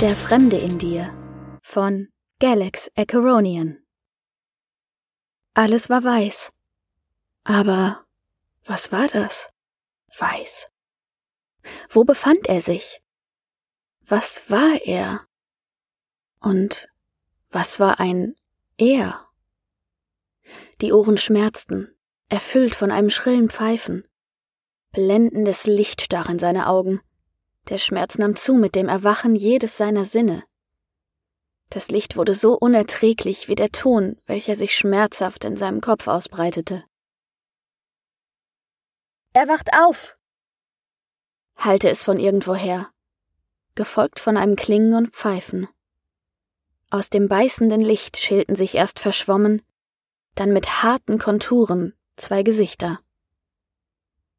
Der Fremde in dir von Galax Acheronian. Alles war weiß. Aber was war das? Weiß. Wo befand er sich? Was war er? Und was war ein er? Die Ohren schmerzten, erfüllt von einem schrillen Pfeifen. Blendendes Licht stach in seine Augen. Der Schmerz nahm zu mit dem Erwachen jedes seiner Sinne. Das Licht wurde so unerträglich wie der Ton, welcher sich schmerzhaft in seinem Kopf ausbreitete. Er wacht auf! hallte es von irgendwoher, gefolgt von einem Klingen und Pfeifen. Aus dem beißenden Licht schälten sich erst verschwommen, dann mit harten Konturen zwei Gesichter.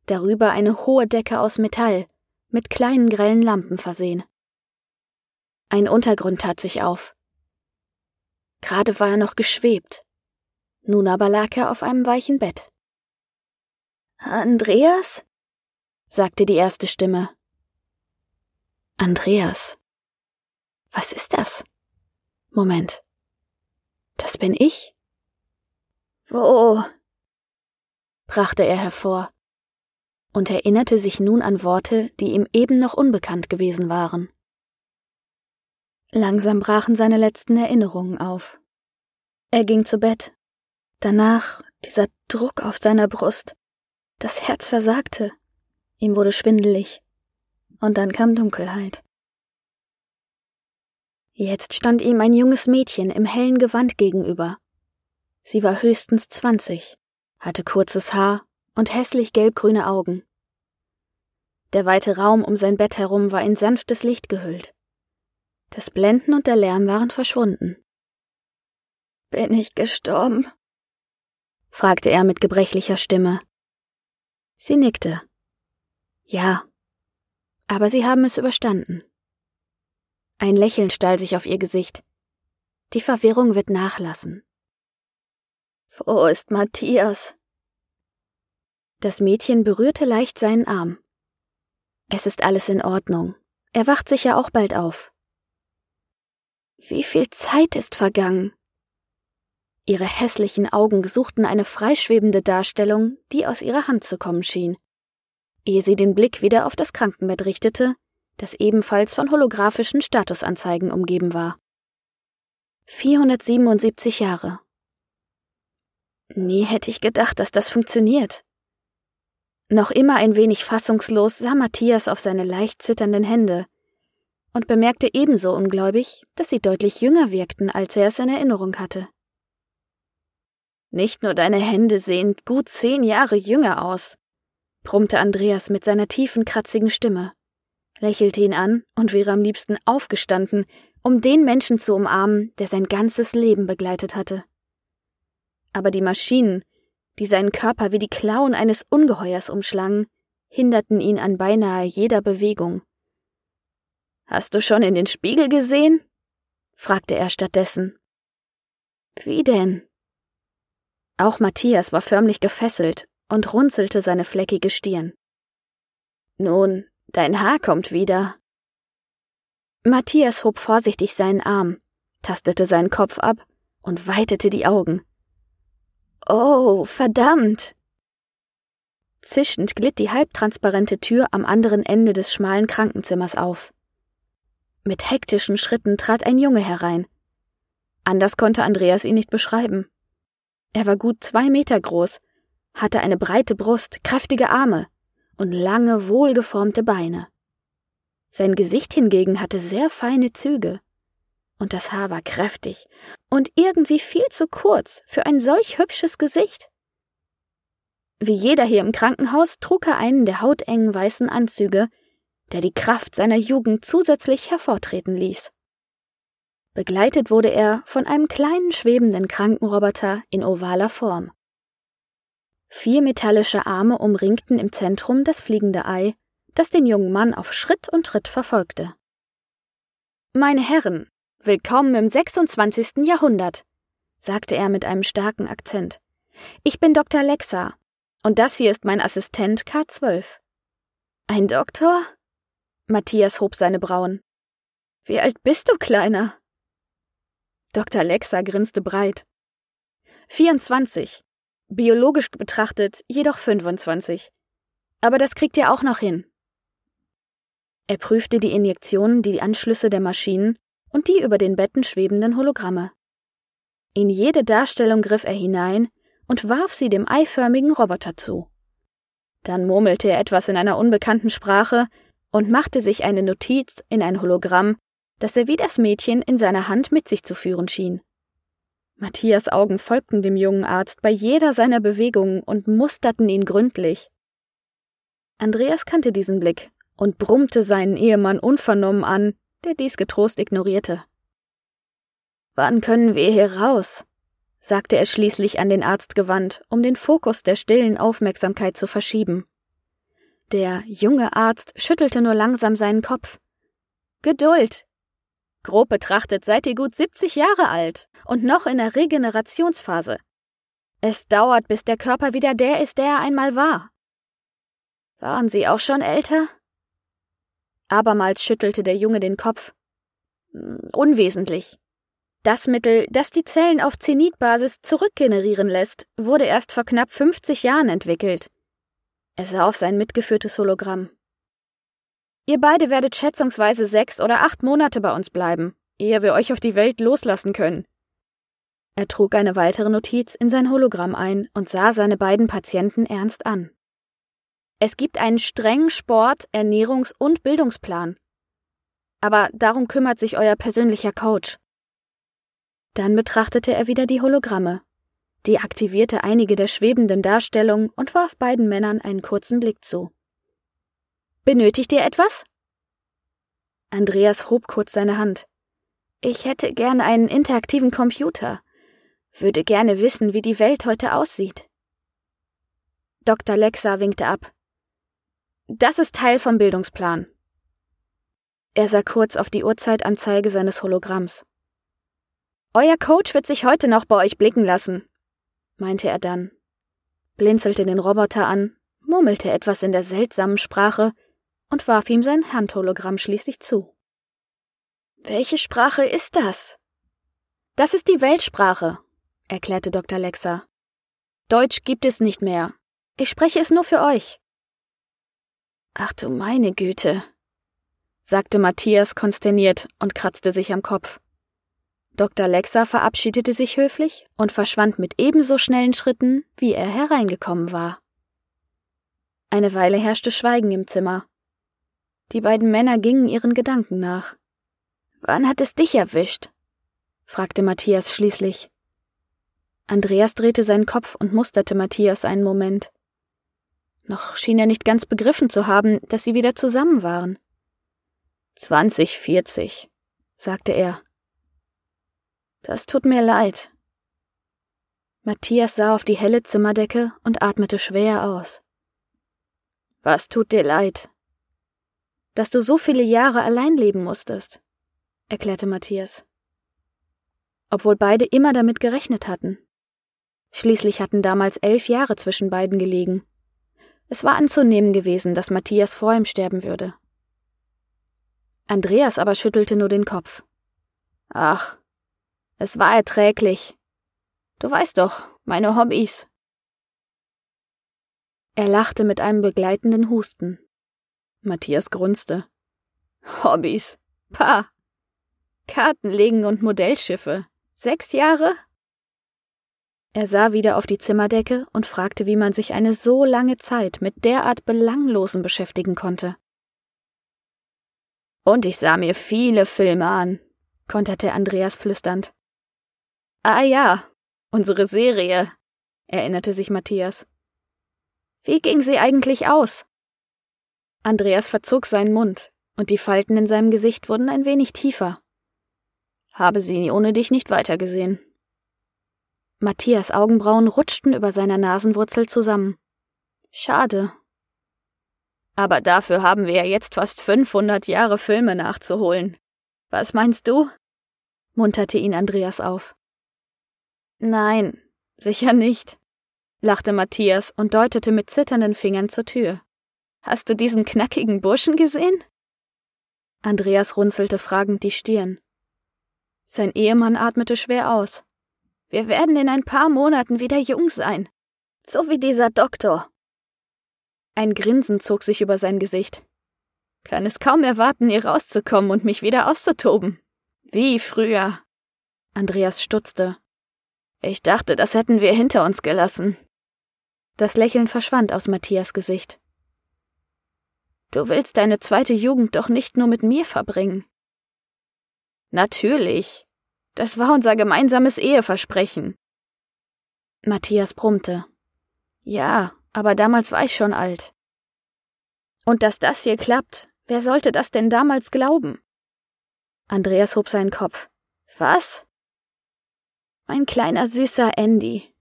Darüber eine hohe Decke aus Metall, mit kleinen grellen Lampen versehen. Ein Untergrund tat sich auf. Gerade war er noch geschwebt, nun aber lag er auf einem weichen Bett. Andreas? sagte die erste Stimme. Andreas. Was ist das? Moment. Das bin ich? Wo? brachte er hervor und erinnerte sich nun an Worte, die ihm eben noch unbekannt gewesen waren. Langsam brachen seine letzten Erinnerungen auf. Er ging zu Bett. Danach dieser Druck auf seiner Brust. Das Herz versagte. Ihm wurde schwindelig. Und dann kam Dunkelheit. Jetzt stand ihm ein junges Mädchen im hellen Gewand gegenüber. Sie war höchstens zwanzig, hatte kurzes Haar und hässlich gelbgrüne Augen. Der weite Raum um sein Bett herum war in sanftes Licht gehüllt. Das Blenden und der Lärm waren verschwunden. Bin ich gestorben? fragte er mit gebrechlicher Stimme. Sie nickte. Ja, aber Sie haben es überstanden. Ein Lächeln stahl sich auf ihr Gesicht. Die Verwirrung wird nachlassen. Wo ist Matthias? Das Mädchen berührte leicht seinen Arm. Es ist alles in Ordnung. Er wacht sicher auch bald auf. Wie viel Zeit ist vergangen? Ihre hässlichen Augen suchten eine freischwebende Darstellung, die aus ihrer Hand zu kommen schien. Ehe sie den Blick wieder auf das Krankenbett richtete, das ebenfalls von holographischen Statusanzeigen umgeben war. 477 Jahre. Nie hätte ich gedacht, dass das funktioniert. Noch immer ein wenig fassungslos sah Matthias auf seine leicht zitternden Hände und bemerkte ebenso ungläubig, dass sie deutlich jünger wirkten, als er es in Erinnerung hatte. Nicht nur deine Hände sehen gut zehn Jahre jünger aus, brummte Andreas mit seiner tiefen, kratzigen Stimme lächelte ihn an und wäre am liebsten aufgestanden, um den Menschen zu umarmen, der sein ganzes Leben begleitet hatte. Aber die Maschinen, die seinen Körper wie die Klauen eines Ungeheuers umschlangen, hinderten ihn an beinahe jeder Bewegung. Hast du schon in den Spiegel gesehen? fragte er stattdessen. Wie denn? Auch Matthias war förmlich gefesselt und runzelte seine fleckige Stirn. Nun, Dein Haar kommt wieder. Matthias hob vorsichtig seinen Arm, tastete seinen Kopf ab und weitete die Augen. Oh, verdammt! Zischend glitt die halbtransparente Tür am anderen Ende des schmalen Krankenzimmers auf. Mit hektischen Schritten trat ein Junge herein. Anders konnte Andreas ihn nicht beschreiben. Er war gut zwei Meter groß, hatte eine breite Brust, kräftige Arme, und lange, wohlgeformte Beine. Sein Gesicht hingegen hatte sehr feine Züge, und das Haar war kräftig und irgendwie viel zu kurz für ein solch hübsches Gesicht. Wie jeder hier im Krankenhaus trug er einen der hautengen weißen Anzüge, der die Kraft seiner Jugend zusätzlich hervortreten ließ. Begleitet wurde er von einem kleinen schwebenden Krankenroboter in ovaler Form. Vier metallische Arme umringten im Zentrum das fliegende Ei, das den jungen Mann auf Schritt und Tritt verfolgte. Meine Herren, willkommen im 26. Jahrhundert, sagte er mit einem starken Akzent. Ich bin Dr. Lexa, und das hier ist mein Assistent K12. Ein Doktor? Matthias hob seine Brauen. Wie alt bist du, Kleiner? Dr. Lexa grinste breit. 24. Biologisch betrachtet jedoch 25. Aber das kriegt ihr auch noch hin. Er prüfte die Injektionen, die Anschlüsse der Maschinen und die über den Betten schwebenden Hologramme. In jede Darstellung griff er hinein und warf sie dem eiförmigen Roboter zu. Dann murmelte er etwas in einer unbekannten Sprache und machte sich eine Notiz in ein Hologramm, das er wie das Mädchen in seiner Hand mit sich zu führen schien. Matthias Augen folgten dem jungen Arzt bei jeder seiner Bewegungen und musterten ihn gründlich. Andreas kannte diesen Blick und brummte seinen Ehemann unvernommen an, der dies getrost ignorierte. Wann können wir hier raus? sagte er schließlich an den Arzt gewandt, um den Fokus der stillen Aufmerksamkeit zu verschieben. Der junge Arzt schüttelte nur langsam seinen Kopf. Geduld. Grob betrachtet seid ihr gut 70 Jahre alt und noch in der Regenerationsphase. Es dauert, bis der Körper wieder der ist, der er einmal war. Waren Sie auch schon älter? Abermals schüttelte der Junge den Kopf. Hm, unwesentlich. Das Mittel, das die Zellen auf Zenitbasis zurückgenerieren lässt, wurde erst vor knapp 50 Jahren entwickelt. Er sah auf sein mitgeführtes Hologramm. Ihr beide werdet schätzungsweise sechs oder acht Monate bei uns bleiben, ehe wir euch auf die Welt loslassen können. Er trug eine weitere Notiz in sein Hologramm ein und sah seine beiden Patienten ernst an. Es gibt einen strengen Sport-, Ernährungs- und Bildungsplan. Aber darum kümmert sich euer persönlicher Coach. Dann betrachtete er wieder die Hologramme, deaktivierte einige der schwebenden Darstellungen und warf beiden Männern einen kurzen Blick zu. Benötigt ihr etwas? Andreas hob kurz seine Hand. Ich hätte gern einen interaktiven Computer. Würde gerne wissen, wie die Welt heute aussieht. Dr. Lexa winkte ab. Das ist Teil vom Bildungsplan. Er sah kurz auf die Uhrzeitanzeige seines Hologramms. Euer Coach wird sich heute noch bei euch blicken lassen, meinte er dann, blinzelte den Roboter an, murmelte etwas in der seltsamen Sprache, und warf ihm sein Handhologramm schließlich zu. Welche Sprache ist das? Das ist die Weltsprache, erklärte Dr. Lexa. Deutsch gibt es nicht mehr. Ich spreche es nur für euch. Ach du meine Güte, sagte Matthias konsterniert und kratzte sich am Kopf. Dr. Lexa verabschiedete sich höflich und verschwand mit ebenso schnellen Schritten, wie er hereingekommen war. Eine Weile herrschte Schweigen im Zimmer. Die beiden Männer gingen ihren Gedanken nach. Wann hat es dich erwischt? fragte Matthias schließlich. Andreas drehte seinen Kopf und musterte Matthias einen Moment. Noch schien er nicht ganz begriffen zu haben, dass sie wieder zusammen waren. Zwanzig, vierzig, sagte er. Das tut mir leid. Matthias sah auf die helle Zimmerdecke und atmete schwer aus. Was tut dir leid? dass du so viele Jahre allein leben musstest, erklärte Matthias. Obwohl beide immer damit gerechnet hatten. Schließlich hatten damals elf Jahre zwischen beiden gelegen. Es war anzunehmen gewesen, dass Matthias vor ihm sterben würde. Andreas aber schüttelte nur den Kopf. Ach, es war erträglich. Du weißt doch, meine Hobbys. Er lachte mit einem begleitenden Husten. Matthias grunzte. Hobbys. Pah. Karten legen und Modellschiffe. Sechs Jahre? Er sah wieder auf die Zimmerdecke und fragte, wie man sich eine so lange Zeit mit derart Belanglosen beschäftigen konnte. Und ich sah mir viele Filme an, konterte Andreas flüsternd. Ah ja, unsere Serie, erinnerte sich Matthias. Wie ging sie eigentlich aus? Andreas verzog seinen Mund, und die Falten in seinem Gesicht wurden ein wenig tiefer. Habe sie ohne dich nicht weitergesehen. Matthias Augenbrauen rutschten über seiner Nasenwurzel zusammen. Schade. Aber dafür haben wir ja jetzt fast 500 Jahre Filme nachzuholen. Was meinst du? munterte ihn Andreas auf. Nein, sicher nicht, lachte Matthias und deutete mit zitternden Fingern zur Tür. Hast du diesen knackigen Burschen gesehen? Andreas runzelte fragend die Stirn. Sein Ehemann atmete schwer aus. Wir werden in ein paar Monaten wieder jung sein. So wie dieser Doktor. Ein Grinsen zog sich über sein Gesicht. Kann es kaum erwarten, hier rauszukommen und mich wieder auszutoben. Wie früher. Andreas stutzte. Ich dachte, das hätten wir hinter uns gelassen. Das Lächeln verschwand aus Matthias Gesicht. Du willst deine zweite Jugend doch nicht nur mit mir verbringen. Natürlich. Das war unser gemeinsames Eheversprechen. Matthias brummte. Ja, aber damals war ich schon alt. Und dass das hier klappt, wer sollte das denn damals glauben? Andreas hob seinen Kopf. Was? Mein kleiner süßer Andy.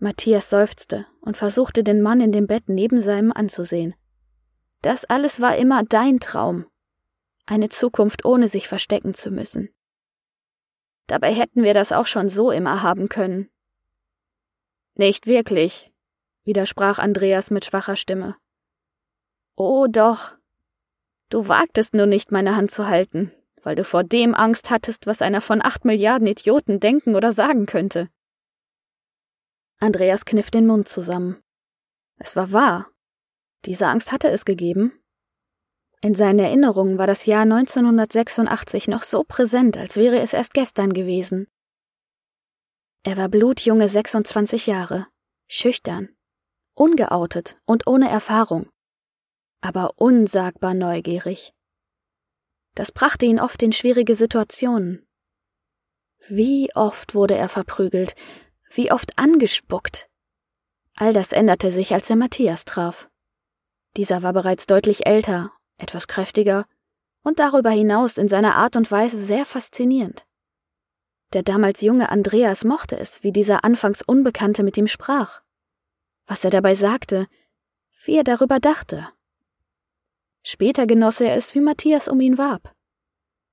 Matthias seufzte und versuchte den Mann in dem Bett neben seinem anzusehen. Das alles war immer dein Traum. Eine Zukunft ohne sich verstecken zu müssen. Dabei hätten wir das auch schon so immer haben können. Nicht wirklich, widersprach Andreas mit schwacher Stimme. Oh doch. Du wagtest nur nicht, meine Hand zu halten, weil du vor dem Angst hattest, was einer von acht Milliarden Idioten denken oder sagen könnte. Andreas kniff den Mund zusammen. Es war wahr. Diese Angst hatte es gegeben. In seinen Erinnerungen war das Jahr 1986 noch so präsent, als wäre es erst gestern gewesen. Er war blutjunge 26 Jahre, schüchtern, ungeoutet und ohne Erfahrung, aber unsagbar neugierig. Das brachte ihn oft in schwierige Situationen. Wie oft wurde er verprügelt, wie oft angespuckt. All das änderte sich, als er Matthias traf. Dieser war bereits deutlich älter, etwas kräftiger und darüber hinaus in seiner Art und Weise sehr faszinierend. Der damals junge Andreas mochte es, wie dieser anfangs Unbekannte mit ihm sprach was er dabei sagte, wie er darüber dachte. Später genoss er es, wie Matthias um ihn warb.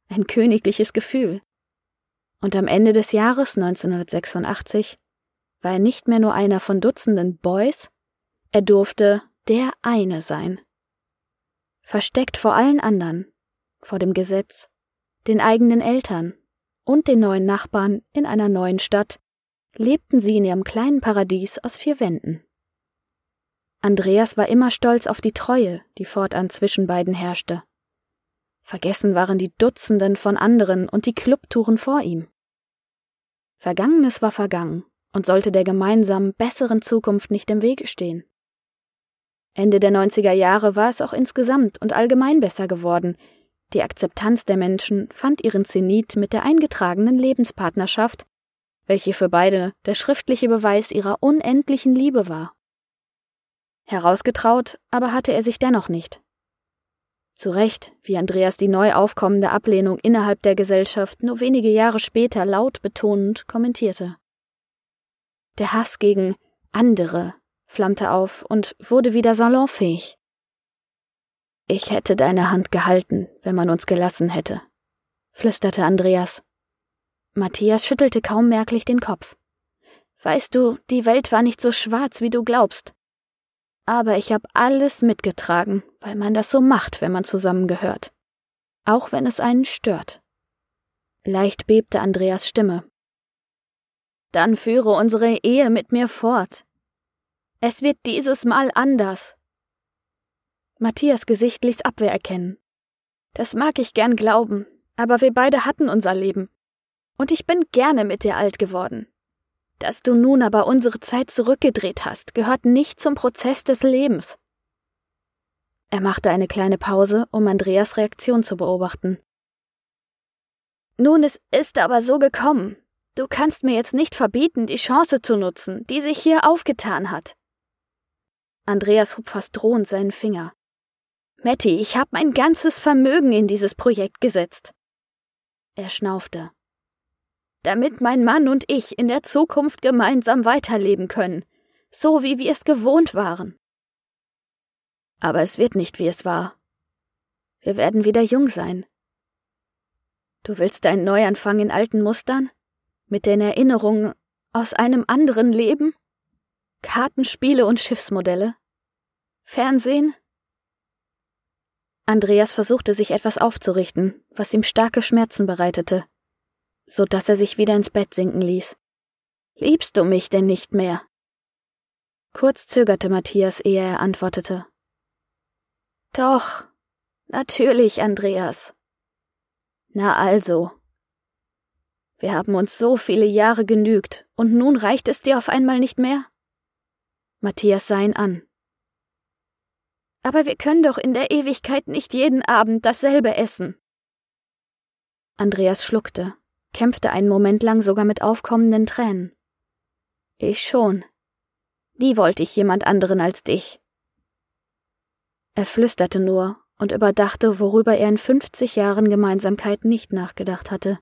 Ein königliches Gefühl. Und am Ende des Jahres 1986 war er nicht mehr nur einer von Dutzenden Boys, er durfte der eine sein. Versteckt vor allen anderen, vor dem Gesetz, den eigenen Eltern und den neuen Nachbarn in einer neuen Stadt, lebten sie in ihrem kleinen Paradies aus vier Wänden. Andreas war immer stolz auf die Treue, die fortan zwischen beiden herrschte. Vergessen waren die Dutzenden von anderen und die Clubtouren vor ihm. Vergangenes war vergangen und sollte der gemeinsamen besseren Zukunft nicht im Wege stehen. Ende der 90er Jahre war es auch insgesamt und allgemein besser geworden. Die Akzeptanz der Menschen fand ihren Zenit mit der eingetragenen Lebenspartnerschaft, welche für beide der schriftliche Beweis ihrer unendlichen Liebe war. Herausgetraut aber hatte er sich dennoch nicht. Zu Recht, wie Andreas die neu aufkommende Ablehnung innerhalb der Gesellschaft nur wenige Jahre später laut betonend kommentierte. Der Hass gegen andere flammte auf und wurde wieder salonfähig. Ich hätte deine Hand gehalten, wenn man uns gelassen hätte, flüsterte Andreas. Matthias schüttelte kaum merklich den Kopf. Weißt du, die Welt war nicht so schwarz, wie du glaubst. Aber ich habe alles mitgetragen, weil man das so macht, wenn man zusammengehört. Auch wenn es einen stört. Leicht bebte Andreas Stimme. Dann führe unsere Ehe mit mir fort. Es wird dieses Mal anders. Matthias Gesicht ließ Abwehr erkennen. Das mag ich gern glauben, aber wir beide hatten unser Leben. Und ich bin gerne mit dir alt geworden. Dass du nun aber unsere Zeit zurückgedreht hast, gehört nicht zum Prozess des Lebens. Er machte eine kleine Pause, um Andreas Reaktion zu beobachten. Nun, es ist aber so gekommen. Du kannst mir jetzt nicht verbieten, die Chance zu nutzen, die sich hier aufgetan hat. Andreas hob fast drohend seinen Finger. Matty, ich habe mein ganzes Vermögen in dieses Projekt gesetzt. Er schnaufte damit mein Mann und ich in der Zukunft gemeinsam weiterleben können, so wie wir es gewohnt waren. Aber es wird nicht, wie es war. Wir werden wieder jung sein. Du willst einen Neuanfang in alten Mustern? Mit den Erinnerungen aus einem anderen Leben? Kartenspiele und Schiffsmodelle? Fernsehen? Andreas versuchte sich etwas aufzurichten, was ihm starke Schmerzen bereitete, so dass er sich wieder ins Bett sinken ließ. Liebst du mich denn nicht mehr? Kurz zögerte Matthias, ehe er antwortete. Doch, natürlich, Andreas. Na also. Wir haben uns so viele Jahre genügt, und nun reicht es dir auf einmal nicht mehr? Matthias sah ihn an. Aber wir können doch in der Ewigkeit nicht jeden Abend dasselbe essen. Andreas schluckte, kämpfte einen Moment lang sogar mit aufkommenden Tränen. Ich schon. Nie wollte ich jemand anderen als dich. Er flüsterte nur und überdachte, worüber er in fünfzig Jahren Gemeinsamkeit nicht nachgedacht hatte.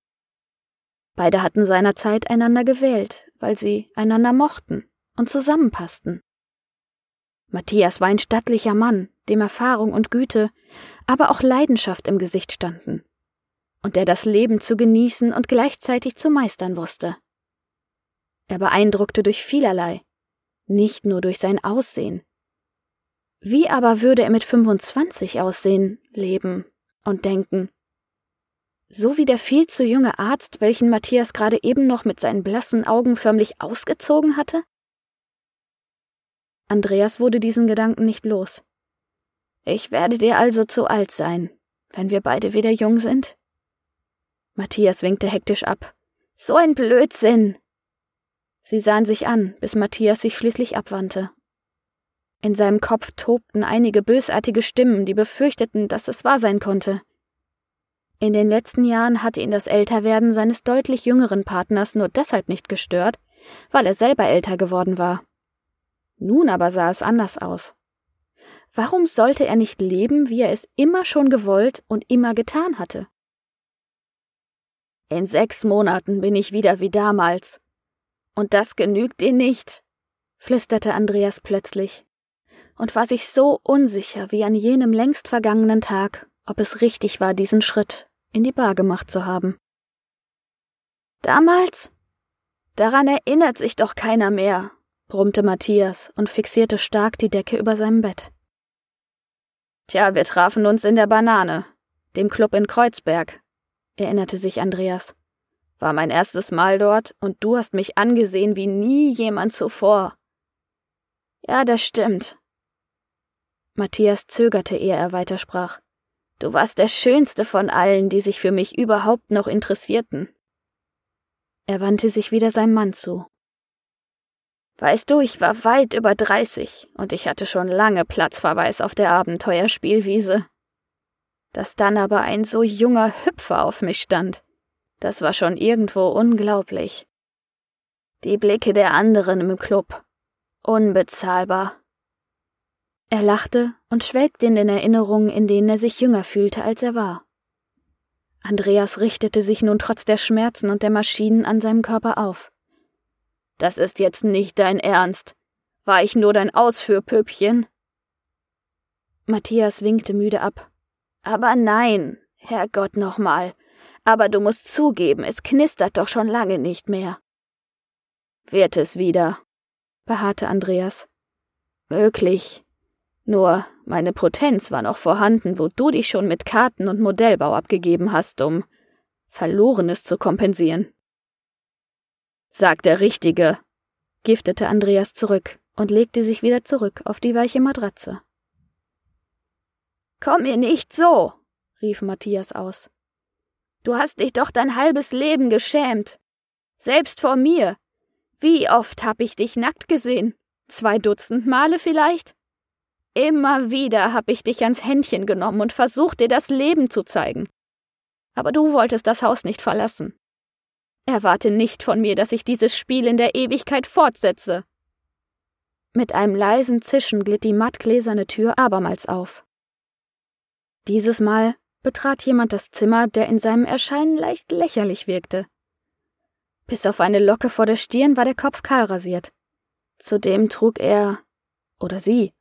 Beide hatten seinerzeit einander gewählt, weil sie einander mochten und zusammenpassten. Matthias war ein stattlicher Mann, dem Erfahrung und Güte, aber auch Leidenschaft im Gesicht standen, und der das Leben zu genießen und gleichzeitig zu meistern wusste. Er beeindruckte durch vielerlei, nicht nur durch sein Aussehen. Wie aber würde er mit 25 aussehen, leben und denken? So wie der viel zu junge Arzt, welchen Matthias gerade eben noch mit seinen blassen Augen förmlich ausgezogen hatte? Andreas wurde diesen Gedanken nicht los. Ich werde dir also zu alt sein, wenn wir beide wieder jung sind? Matthias winkte hektisch ab. So ein Blödsinn. Sie sahen sich an, bis Matthias sich schließlich abwandte. In seinem Kopf tobten einige bösartige Stimmen, die befürchteten, dass es wahr sein konnte. In den letzten Jahren hatte ihn das Älterwerden seines deutlich jüngeren Partners nur deshalb nicht gestört, weil er selber älter geworden war. Nun aber sah es anders aus. Warum sollte er nicht leben, wie er es immer schon gewollt und immer getan hatte? In sechs Monaten bin ich wieder wie damals, und das genügt dir nicht, flüsterte Andreas plötzlich und war sich so unsicher wie an jenem längst vergangenen Tag, ob es richtig war, diesen Schritt in die Bar gemacht zu haben. Damals? Daran erinnert sich doch keiner mehr, brummte Matthias und fixierte stark die Decke über seinem Bett. Tja, wir trafen uns in der Banane, dem Club in Kreuzberg, erinnerte sich Andreas. War mein erstes Mal dort und du hast mich angesehen wie nie jemand zuvor. Ja, das stimmt. Matthias zögerte, ehe er weitersprach. Du warst der schönste von allen, die sich für mich überhaupt noch interessierten. Er wandte sich wieder seinem Mann zu. Weißt du, ich war weit über dreißig und ich hatte schon lange Platzverweis auf der Abenteuerspielwiese. Dass dann aber ein so junger Hüpfer auf mich stand, das war schon irgendwo unglaublich. Die Blicke der anderen im Club. Unbezahlbar. Er lachte und schwelgte in den Erinnerungen, in denen er sich jünger fühlte, als er war. Andreas richtete sich nun trotz der Schmerzen und der Maschinen an seinem Körper auf. Das ist jetzt nicht dein Ernst. War ich nur dein Ausführpüppchen? Matthias winkte müde ab. Aber nein, Herrgott nochmal, aber du musst zugeben, es knistert doch schon lange nicht mehr. Wird es wieder, beharrte Andreas. Möglich. Nur meine Potenz war noch vorhanden, wo du dich schon mit Karten und Modellbau abgegeben hast, um Verlorenes zu kompensieren. Sag der Richtige, giftete Andreas zurück und legte sich wieder zurück auf die weiche Matratze. Komm mir nicht so, rief Matthias aus. Du hast dich doch dein halbes Leben geschämt. Selbst vor mir. Wie oft hab ich dich nackt gesehen? Zwei Dutzend Male vielleicht? Immer wieder hab ich dich ans Händchen genommen und versucht, dir das Leben zu zeigen. Aber du wolltest das Haus nicht verlassen. Erwarte nicht von mir, dass ich dieses Spiel in der Ewigkeit fortsetze. Mit einem leisen Zischen glitt die mattgläserne Tür abermals auf. Dieses Mal betrat jemand das Zimmer, der in seinem Erscheinen leicht lächerlich wirkte. Bis auf eine Locke vor der Stirn war der Kopf kahl rasiert. Zudem trug er oder sie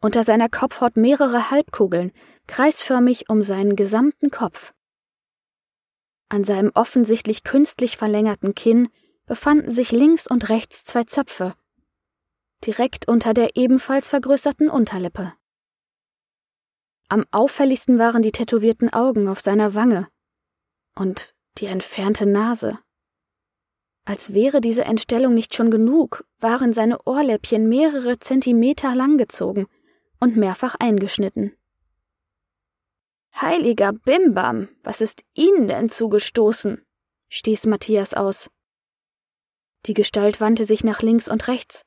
unter seiner Kopfhaut mehrere Halbkugeln, kreisförmig um seinen gesamten Kopf. An seinem offensichtlich künstlich verlängerten Kinn befanden sich links und rechts zwei Zöpfe, direkt unter der ebenfalls vergrößerten Unterlippe. Am auffälligsten waren die tätowierten Augen auf seiner Wange und die entfernte Nase. Als wäre diese Entstellung nicht schon genug, waren seine Ohrläppchen mehrere Zentimeter langgezogen und mehrfach eingeschnitten. Heiliger Bimbam, was ist Ihnen denn zugestoßen? stieß Matthias aus. Die Gestalt wandte sich nach links und rechts.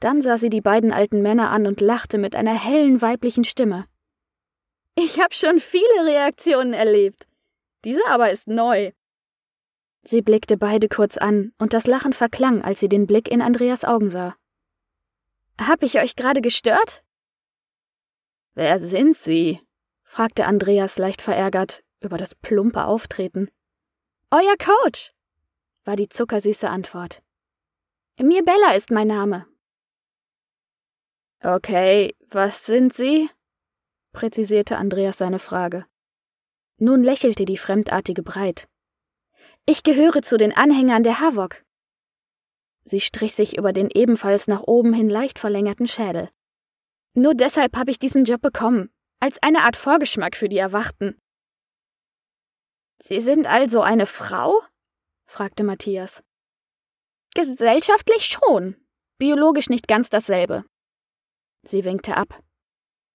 Dann sah sie die beiden alten Männer an und lachte mit einer hellen weiblichen Stimme. Ich hab schon viele Reaktionen erlebt. Diese aber ist neu. Sie blickte beide kurz an, und das Lachen verklang, als sie den Blick in Andreas Augen sah. Hab ich euch gerade gestört? Wer sind Sie? Fragte Andreas leicht verärgert über das plumpe Auftreten. Euer Coach, war die zuckersüße Antwort. Mirbella ist mein Name. Okay, was sind Sie? präzisierte Andreas seine Frage. Nun lächelte die Fremdartige breit. Ich gehöre zu den Anhängern der Havok. Sie strich sich über den ebenfalls nach oben hin leicht verlängerten Schädel. Nur deshalb habe ich diesen Job bekommen, als eine Art Vorgeschmack für die Erwachten. Sie sind also eine Frau? fragte Matthias. Gesellschaftlich schon, biologisch nicht ganz dasselbe. Sie winkte ab.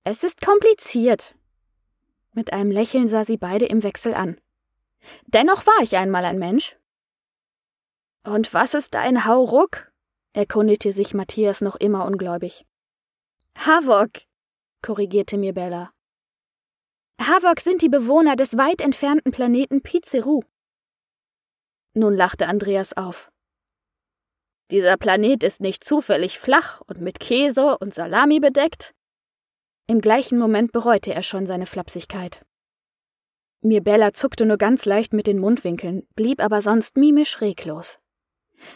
Es ist kompliziert. Mit einem Lächeln sah sie beide im Wechsel an. Dennoch war ich einmal ein Mensch. Und was ist ein Hauruck? erkundigte sich Matthias noch immer ungläubig. Havok, korrigierte mir Bella. Havok sind die Bewohner des weit entfernten Planeten Pizeru. Nun lachte Andreas auf. Dieser Planet ist nicht zufällig flach und mit Käse und Salami bedeckt? Im gleichen Moment bereute er schon seine Flapsigkeit. Mirbella zuckte nur ganz leicht mit den Mundwinkeln, blieb aber sonst mimisch reglos.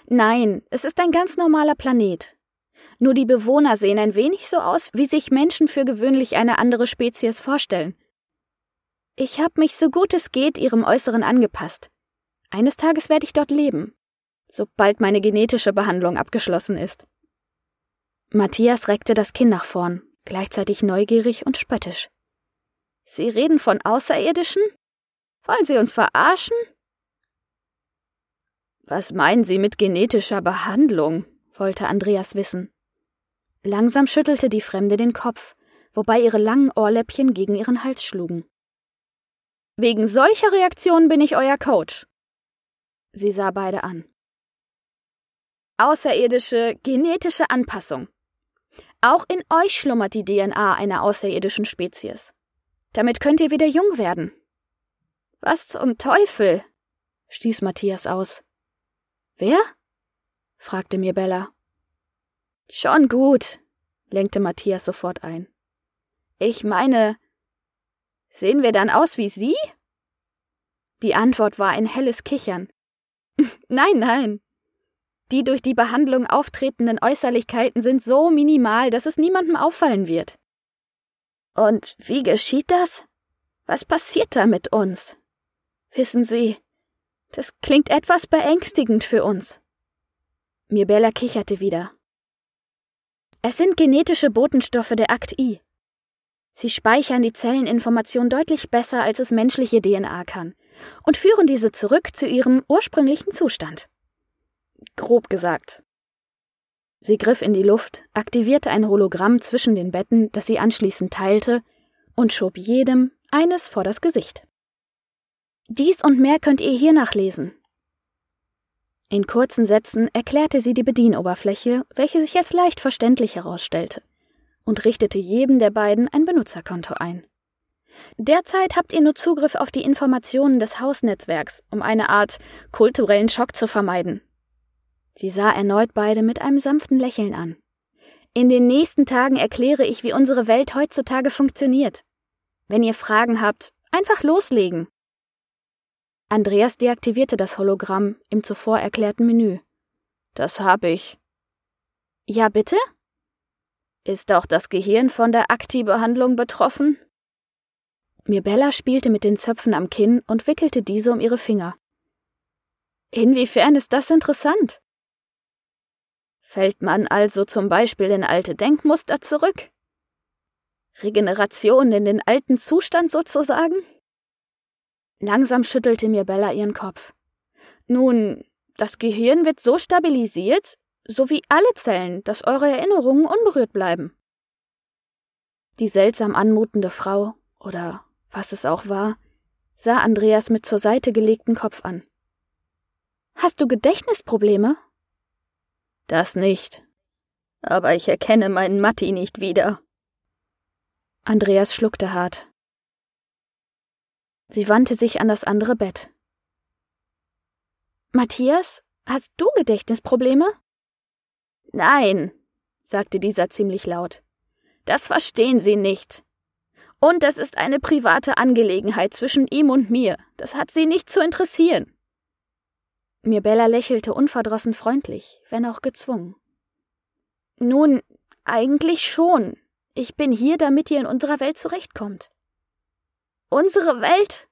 Nein, es ist ein ganz normaler Planet. Nur die Bewohner sehen ein wenig so aus, wie sich Menschen für gewöhnlich eine andere Spezies vorstellen. Ich habe mich so gut es geht ihrem Äußeren angepasst. Eines Tages werde ich dort leben, sobald meine genetische Behandlung abgeschlossen ist. Matthias reckte das Kinn nach vorn, gleichzeitig neugierig und spöttisch. Sie reden von Außerirdischen? Wollen Sie uns verarschen? Was meinen Sie mit genetischer Behandlung? wollte Andreas wissen. Langsam schüttelte die Fremde den Kopf, wobei ihre langen Ohrläppchen gegen ihren Hals schlugen. Wegen solcher Reaktionen bin ich euer Coach. Sie sah beide an. Außerirdische genetische Anpassung. Auch in euch schlummert die DNA einer außerirdischen Spezies. Damit könnt ihr wieder jung werden. Was zum Teufel? stieß Matthias aus. Wer? fragte mir Bella. Schon gut, lenkte Matthias sofort ein. Ich meine, sehen wir dann aus wie Sie? Die Antwort war ein helles Kichern. nein, nein. Die durch die Behandlung auftretenden Äußerlichkeiten sind so minimal, dass es niemandem auffallen wird. Und wie geschieht das? Was passiert da mit uns? Wissen Sie, das klingt etwas beängstigend für uns. Mirbella kicherte wieder. Es sind genetische Botenstoffe der Akt I. Sie speichern die Zelleninformation deutlich besser, als es menschliche DNA kann, und führen diese zurück zu ihrem ursprünglichen Zustand. Grob gesagt. Sie griff in die Luft, aktivierte ein Hologramm zwischen den Betten, das sie anschließend teilte, und schob jedem eines vor das Gesicht. Dies und mehr könnt ihr hier nachlesen. In kurzen Sätzen erklärte sie die Bedienoberfläche, welche sich als leicht verständlich herausstellte, und richtete jedem der beiden ein Benutzerkonto ein. Derzeit habt ihr nur Zugriff auf die Informationen des Hausnetzwerks, um eine Art kulturellen Schock zu vermeiden. Sie sah erneut beide mit einem sanften Lächeln an. In den nächsten Tagen erkläre ich, wie unsere Welt heutzutage funktioniert. Wenn ihr Fragen habt, einfach loslegen. Andreas deaktivierte das Hologramm im zuvor erklärten Menü. Das habe ich. Ja, bitte? Ist auch das Gehirn von der Akti-Behandlung betroffen? Mirbella spielte mit den Zöpfen am Kinn und wickelte diese um ihre Finger. Inwiefern ist das interessant? Fällt man also zum Beispiel in alte Denkmuster zurück? Regeneration in den alten Zustand sozusagen? Langsam schüttelte mir Bella ihren Kopf. Nun, das Gehirn wird so stabilisiert, so wie alle Zellen, dass eure Erinnerungen unberührt bleiben. Die seltsam anmutende Frau, oder was es auch war, sah Andreas mit zur Seite gelegten Kopf an. Hast du Gedächtnisprobleme? Das nicht. Aber ich erkenne meinen Matti nicht wieder. Andreas schluckte hart. Sie wandte sich an das andere Bett. Matthias, hast du Gedächtnisprobleme? Nein, sagte dieser ziemlich laut. Das verstehen Sie nicht. Und das ist eine private Angelegenheit zwischen ihm und mir. Das hat Sie nicht zu interessieren. Mirbella lächelte unverdrossen freundlich, wenn auch gezwungen. Nun, eigentlich schon. Ich bin hier, damit ihr in unserer Welt zurechtkommt. Unsere Welt?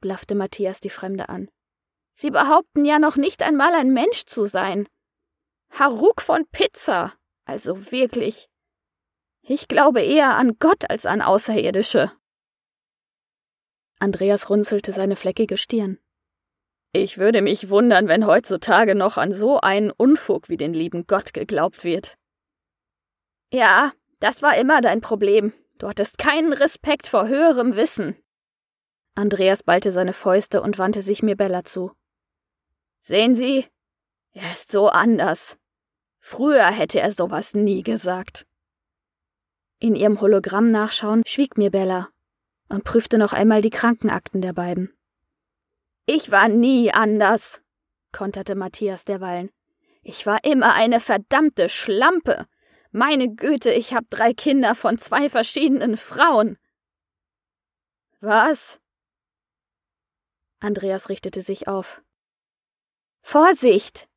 blaffte Matthias die Fremde an. Sie behaupten ja noch nicht einmal ein Mensch zu sein. Haruk von Pizza. Also wirklich. Ich glaube eher an Gott als an Außerirdische. Andreas runzelte seine fleckige Stirn. Ich würde mich wundern, wenn heutzutage noch an so einen Unfug wie den lieben Gott geglaubt wird. Ja, das war immer dein Problem. Du hattest keinen Respekt vor höherem Wissen. Andreas ballte seine Fäuste und wandte sich mir Bella zu. Sehen Sie, er ist so anders. Früher hätte er sowas nie gesagt. In ihrem Hologramm nachschauen schwieg mir Bella und prüfte noch einmal die Krankenakten der beiden. Ich war nie anders, konterte Matthias derweilen. Ich war immer eine verdammte Schlampe. Meine Güte, ich hab drei Kinder von zwei verschiedenen Frauen. Was? Andreas richtete sich auf. Vorsicht!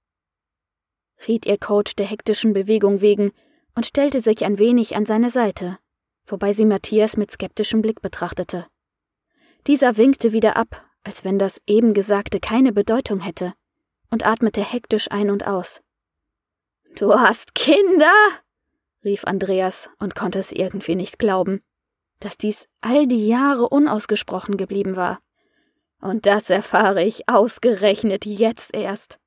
Riet ihr Coach der hektischen Bewegung wegen und stellte sich ein wenig an seine Seite, wobei sie Matthias mit skeptischem Blick betrachtete. Dieser winkte wieder ab, als wenn das eben Gesagte keine Bedeutung hätte, und atmete hektisch ein und aus. Du hast Kinder? rief Andreas und konnte es irgendwie nicht glauben, dass dies all die Jahre unausgesprochen geblieben war. Und das erfahre ich ausgerechnet jetzt erst.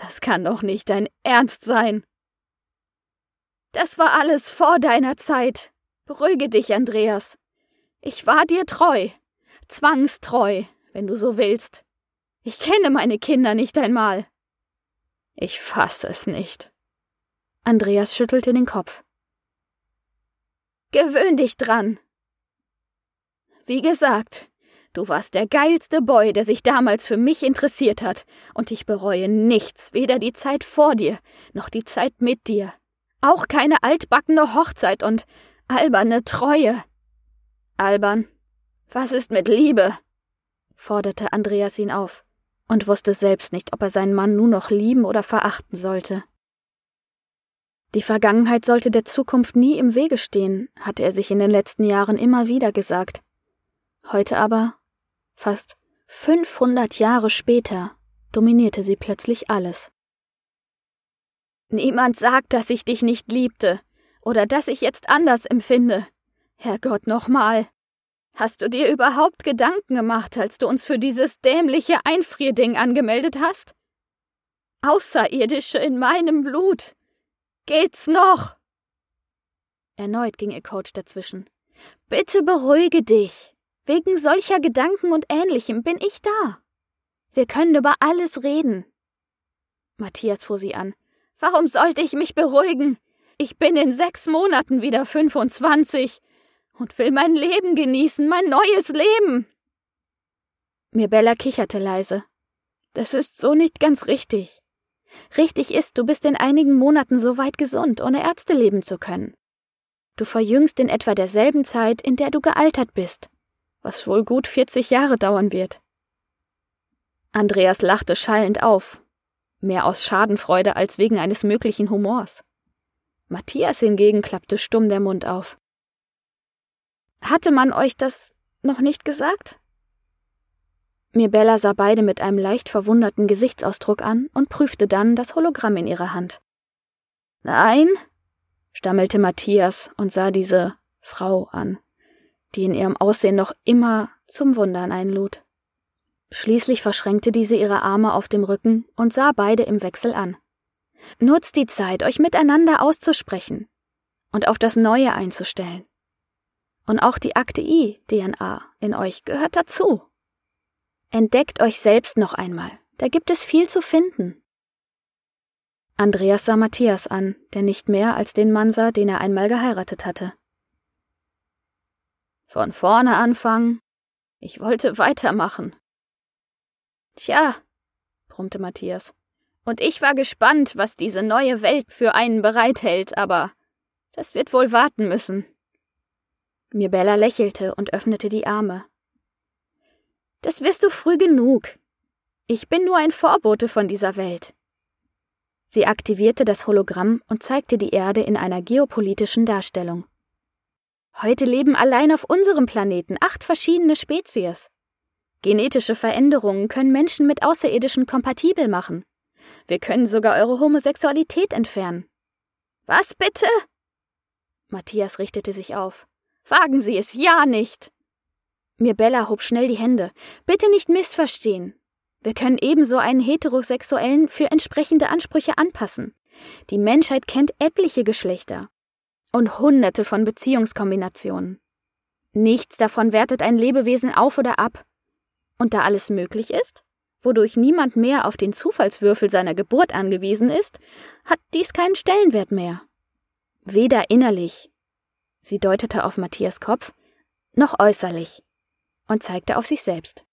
Das kann doch nicht dein Ernst sein. Das war alles vor deiner Zeit. Beruhige dich, Andreas. Ich war dir treu, zwangstreu, wenn du so willst. Ich kenne meine Kinder nicht einmal. Ich fasse es nicht. Andreas schüttelte den Kopf. Gewöhn dich dran. Wie gesagt, Du warst der geilste Boy, der sich damals für mich interessiert hat, und ich bereue nichts, weder die Zeit vor dir, noch die Zeit mit dir. Auch keine altbackene Hochzeit und alberne Treue. Albern, was ist mit Liebe? forderte Andreas ihn auf und wusste selbst nicht, ob er seinen Mann nun noch lieben oder verachten sollte. Die Vergangenheit sollte der Zukunft nie im Wege stehen, hatte er sich in den letzten Jahren immer wieder gesagt. Heute aber Fast 500 Jahre später dominierte sie plötzlich alles. Niemand sagt, dass ich dich nicht liebte oder dass ich jetzt anders empfinde. Herrgott nochmal. Hast du dir überhaupt Gedanken gemacht, als du uns für dieses dämliche Einfrierding angemeldet hast? Außerirdische in meinem Blut. Geht's noch? Erneut ging ihr Coach dazwischen. Bitte beruhige dich. Wegen solcher Gedanken und Ähnlichem bin ich da. Wir können über alles reden. Matthias fuhr sie an. Warum sollte ich mich beruhigen? Ich bin in sechs Monaten wieder 25 und will mein Leben genießen, mein neues Leben. Mirbella kicherte leise. Das ist so nicht ganz richtig. Richtig ist, du bist in einigen Monaten so weit gesund, ohne Ärzte leben zu können. Du verjüngst in etwa derselben Zeit, in der du gealtert bist was wohl gut 40 Jahre dauern wird. Andreas lachte schallend auf, mehr aus Schadenfreude als wegen eines möglichen Humors. Matthias hingegen klappte stumm der Mund auf. Hatte man euch das noch nicht gesagt? Mirbella sah beide mit einem leicht verwunderten Gesichtsausdruck an und prüfte dann das Hologramm in ihrer Hand. Nein, stammelte Matthias und sah diese Frau an, die in ihrem Aussehen noch immer zum Wundern einlud. Schließlich verschränkte diese ihre Arme auf dem Rücken und sah beide im Wechsel an. Nutzt die Zeit, euch miteinander auszusprechen und auf das Neue einzustellen. Und auch die Akte I, DNA, in euch gehört dazu. Entdeckt euch selbst noch einmal, da gibt es viel zu finden. Andreas sah Matthias an, der nicht mehr als den Mann sah, den er einmal geheiratet hatte. Von vorne anfangen? Ich wollte weitermachen. Tja, brummte Matthias. Und ich war gespannt, was diese neue Welt für einen bereithält, aber das wird wohl warten müssen. Mirbella lächelte und öffnete die Arme. Das wirst du früh genug. Ich bin nur ein Vorbote von dieser Welt. Sie aktivierte das Hologramm und zeigte die Erde in einer geopolitischen Darstellung. Heute leben allein auf unserem Planeten acht verschiedene Spezies. Genetische Veränderungen können Menschen mit Außerirdischen kompatibel machen. Wir können sogar eure Homosexualität entfernen. Was bitte? Matthias richtete sich auf. Wagen Sie es ja nicht. Mirbella hob schnell die Hände. Bitte nicht missverstehen. Wir können ebenso einen Heterosexuellen für entsprechende Ansprüche anpassen. Die Menschheit kennt etliche Geschlechter und hunderte von Beziehungskombinationen. Nichts davon wertet ein Lebewesen auf oder ab. Und da alles möglich ist, wodurch niemand mehr auf den Zufallswürfel seiner Geburt angewiesen ist, hat dies keinen Stellenwert mehr. Weder innerlich, sie deutete auf Matthias Kopf, noch äußerlich und zeigte auf sich selbst.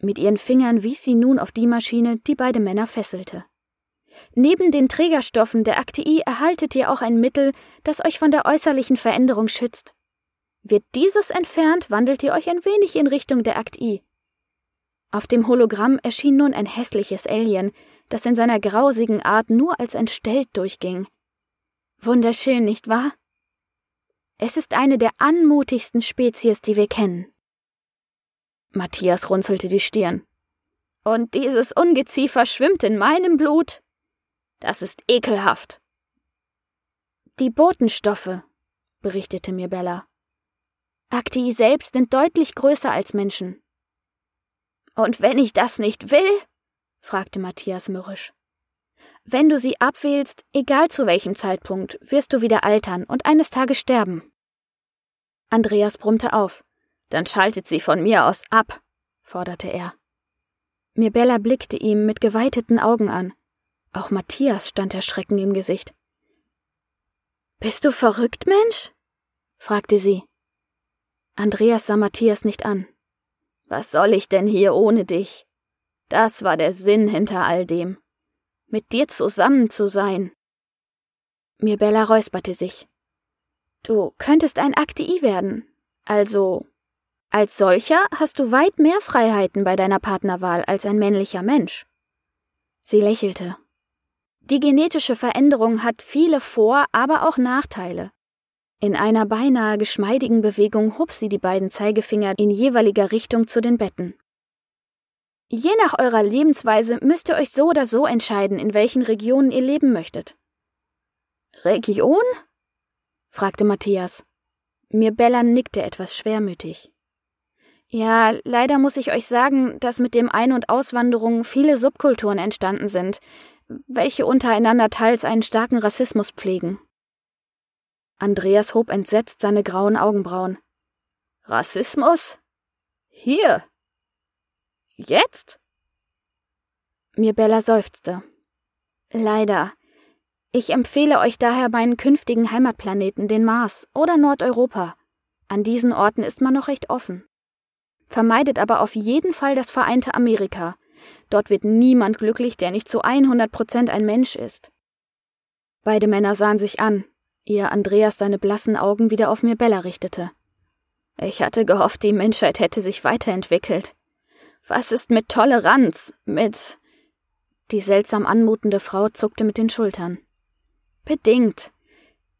Mit ihren Fingern wies sie nun auf die Maschine, die beide Männer fesselte. Neben den Trägerstoffen der Akti erhaltet ihr auch ein Mittel, das euch von der äußerlichen Veränderung schützt. Wird dieses entfernt, wandelt ihr euch ein wenig in Richtung der Akti. Auf dem Hologramm erschien nun ein hässliches Alien, das in seiner grausigen Art nur als entstellt durchging. Wunderschön, nicht wahr? Es ist eine der anmutigsten Spezies, die wir kennen. Matthias runzelte die Stirn. Und dieses Ungeziefer schwimmt in meinem Blut? Das ist ekelhaft. Die Botenstoffe, berichtete mir Bella. Akti selbst sind deutlich größer als Menschen. Und wenn ich das nicht will? fragte Matthias mürrisch. Wenn du sie abwählst, egal zu welchem Zeitpunkt, wirst du wieder altern und eines Tages sterben. Andreas brummte auf. Dann schaltet sie von mir aus ab, forderte er. Mirbella blickte ihm mit geweiteten Augen an. Auch Matthias stand Erschrecken im Gesicht. Bist du verrückt, Mensch? fragte sie. Andreas sah Matthias nicht an. Was soll ich denn hier ohne dich? Das war der Sinn hinter all dem mit dir zusammen zu sein. Mirbella räusperte sich. Du könntest ein Akti werden. Also, als solcher hast du weit mehr Freiheiten bei deiner Partnerwahl als ein männlicher Mensch. Sie lächelte. Die genetische Veränderung hat viele Vor-, aber auch Nachteile. In einer beinahe geschmeidigen Bewegung hob sie die beiden Zeigefinger in jeweiliger Richtung zu den Betten. Je nach eurer Lebensweise müsst ihr euch so oder so entscheiden, in welchen Regionen ihr leben möchtet. Region? fragte Matthias. Mirbella nickte etwas schwermütig. Ja, leider muss ich euch sagen, dass mit dem Ein- und Auswanderung viele Subkulturen entstanden sind, welche untereinander teils einen starken Rassismus pflegen. Andreas hob entsetzt seine grauen Augenbrauen. Rassismus? Hier, Jetzt? Mirbella seufzte. Leider. Ich empfehle euch daher meinen künftigen Heimatplaneten, den Mars oder Nordeuropa. An diesen Orten ist man noch recht offen. Vermeidet aber auf jeden Fall das vereinte Amerika. Dort wird niemand glücklich, der nicht zu 100 Prozent ein Mensch ist. Beide Männer sahen sich an, ehe Andreas seine blassen Augen wieder auf Mirbella richtete. Ich hatte gehofft, die Menschheit hätte sich weiterentwickelt. Was ist mit Toleranz? Mit. Die seltsam anmutende Frau zuckte mit den Schultern. Bedingt.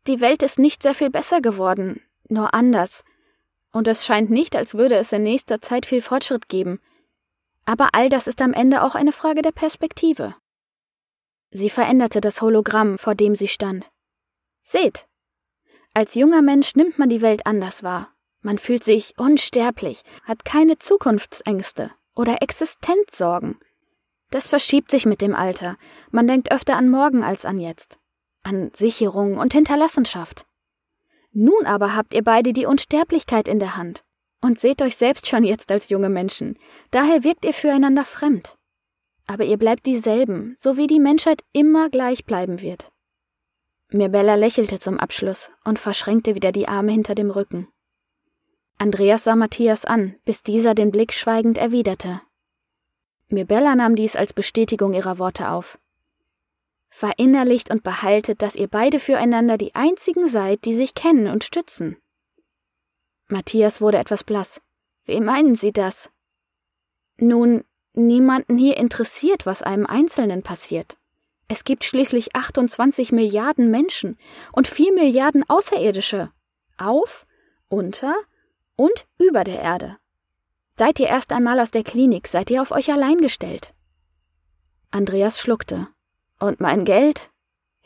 Die Welt ist nicht sehr viel besser geworden, nur anders. Und es scheint nicht, als würde es in nächster Zeit viel Fortschritt geben. Aber all das ist am Ende auch eine Frage der Perspektive. Sie veränderte das Hologramm, vor dem sie stand. Seht! Als junger Mensch nimmt man die Welt anders wahr. Man fühlt sich unsterblich, hat keine Zukunftsängste oder Existenzsorgen. Das verschiebt sich mit dem Alter. Man denkt öfter an morgen als an jetzt. An Sicherung und Hinterlassenschaft. Nun aber habt ihr beide die Unsterblichkeit in der Hand und seht euch selbst schon jetzt als junge Menschen. Daher wirkt ihr füreinander fremd. Aber ihr bleibt dieselben, so wie die Menschheit immer gleich bleiben wird. Mirbella lächelte zum Abschluss und verschränkte wieder die Arme hinter dem Rücken. Andreas sah Matthias an, bis dieser den Blick schweigend erwiderte. Mirbella nahm dies als Bestätigung ihrer Worte auf. Verinnerlicht und behaltet, dass ihr beide füreinander die einzigen seid, die sich kennen und stützen. Matthias wurde etwas blass. Wie meinen Sie das? Nun, niemanden hier interessiert, was einem Einzelnen passiert. Es gibt schließlich 28 Milliarden Menschen und 4 Milliarden Außerirdische. Auf, unter und über der Erde. Seid ihr erst einmal aus der Klinik, seid ihr auf euch allein gestellt. Andreas schluckte. Und mein Geld?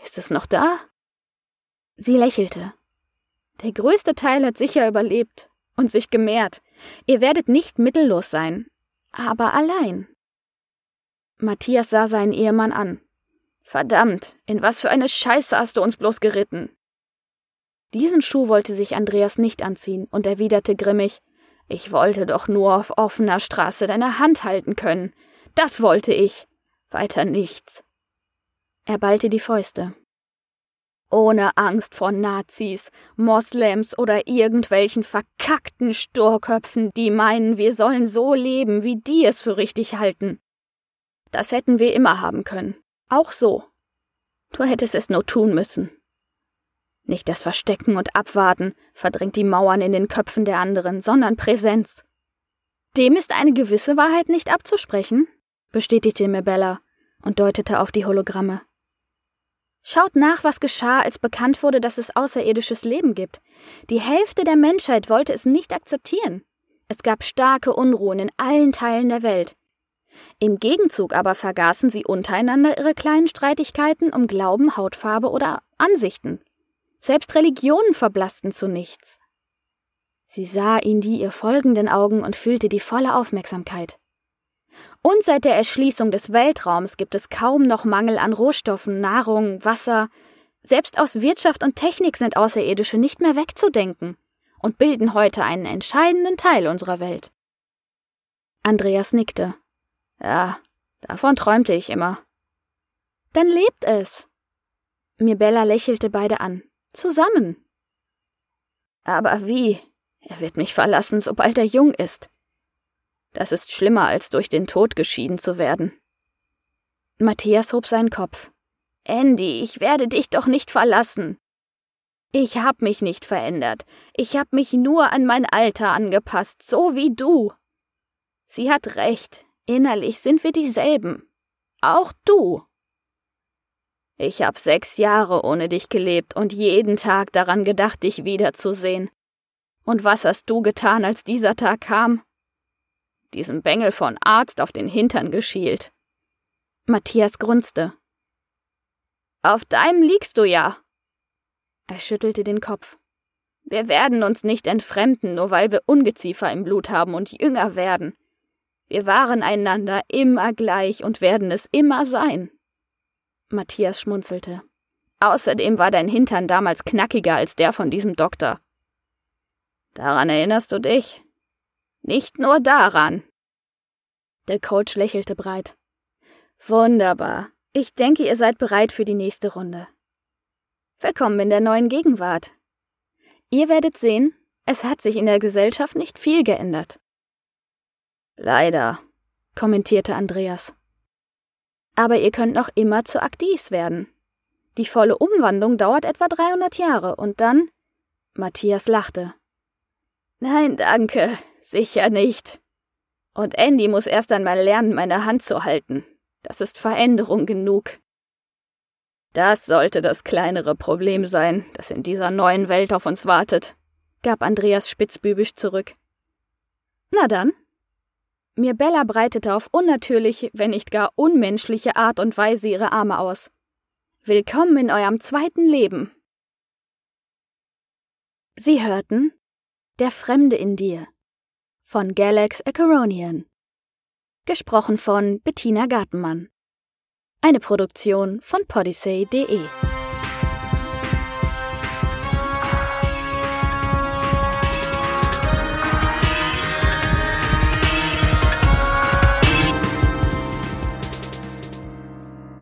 Ist es noch da? Sie lächelte. Der größte Teil hat sicher überlebt und sich gemehrt. Ihr werdet nicht mittellos sein, aber allein. Matthias sah seinen Ehemann an. Verdammt, in was für eine Scheiße hast du uns bloß geritten? Diesen Schuh wollte sich Andreas nicht anziehen und erwiderte grimmig Ich wollte doch nur auf offener Straße deine Hand halten können. Das wollte ich. Weiter nichts. Er ballte die Fäuste. Ohne Angst vor Nazis, Moslems oder irgendwelchen verkackten Sturköpfen, die meinen, wir sollen so leben, wie die es für richtig halten. Das hätten wir immer haben können. Auch so. Du hättest es nur tun müssen. Nicht das Verstecken und Abwarten verdrängt die Mauern in den Köpfen der anderen, sondern Präsenz. Dem ist eine gewisse Wahrheit nicht abzusprechen, bestätigte mir Bella und deutete auf die Hologramme. Schaut nach, was geschah, als bekannt wurde, dass es außerirdisches Leben gibt. Die Hälfte der Menschheit wollte es nicht akzeptieren. Es gab starke Unruhen in allen Teilen der Welt. Im Gegenzug aber vergaßen sie untereinander ihre kleinen Streitigkeiten um Glauben, Hautfarbe oder Ansichten. Selbst Religionen verblassten zu nichts. Sie sah in die ihr folgenden Augen und fühlte die volle Aufmerksamkeit. Und seit der Erschließung des Weltraums gibt es kaum noch Mangel an Rohstoffen, Nahrung, Wasser. Selbst aus Wirtschaft und Technik sind Außerirdische nicht mehr wegzudenken und bilden heute einen entscheidenden Teil unserer Welt. Andreas nickte. Ja, davon träumte ich immer. Dann lebt es. Mirbella lächelte beide an. Zusammen. Aber wie? Er wird mich verlassen, sobald er jung ist. Das ist schlimmer, als durch den Tod geschieden zu werden. Matthias hob seinen Kopf. Andy, ich werde dich doch nicht verlassen. Ich hab mich nicht verändert. Ich hab mich nur an mein Alter angepasst, so wie du. Sie hat recht. Innerlich sind wir dieselben. Auch du. Ich hab sechs Jahre ohne dich gelebt und jeden Tag daran gedacht, dich wiederzusehen. Und was hast du getan, als dieser Tag kam? Diesem Bengel von Arzt auf den Hintern geschielt. Matthias grunzte. Auf deinem liegst du ja. Er schüttelte den Kopf. Wir werden uns nicht entfremden, nur weil wir Ungeziefer im Blut haben und jünger werden. Wir waren einander immer gleich und werden es immer sein. Matthias schmunzelte. Außerdem war dein Hintern damals knackiger als der von diesem Doktor. Daran erinnerst du dich? Nicht nur daran. Der Coach lächelte breit. Wunderbar. Ich denke, ihr seid bereit für die nächste Runde. Willkommen in der neuen Gegenwart. Ihr werdet sehen, es hat sich in der Gesellschaft nicht viel geändert. Leider, kommentierte Andreas. Aber ihr könnt noch immer zu Aktis werden. Die volle Umwandlung dauert etwa 300 Jahre und dann. Matthias lachte. Nein, danke. Sicher nicht. Und Andy muss erst einmal lernen, meine Hand zu halten. Das ist Veränderung genug. Das sollte das kleinere Problem sein, das in dieser neuen Welt auf uns wartet, gab Andreas spitzbübisch zurück. Na dann. Mir Bella breitete auf unnatürliche, wenn nicht gar unmenschliche Art und Weise ihre Arme aus. Willkommen in eurem zweiten Leben. Sie hörten Der Fremde in dir von Galax Acaronian. Gesprochen von Bettina Gartenmann. Eine Produktion von podyssey.de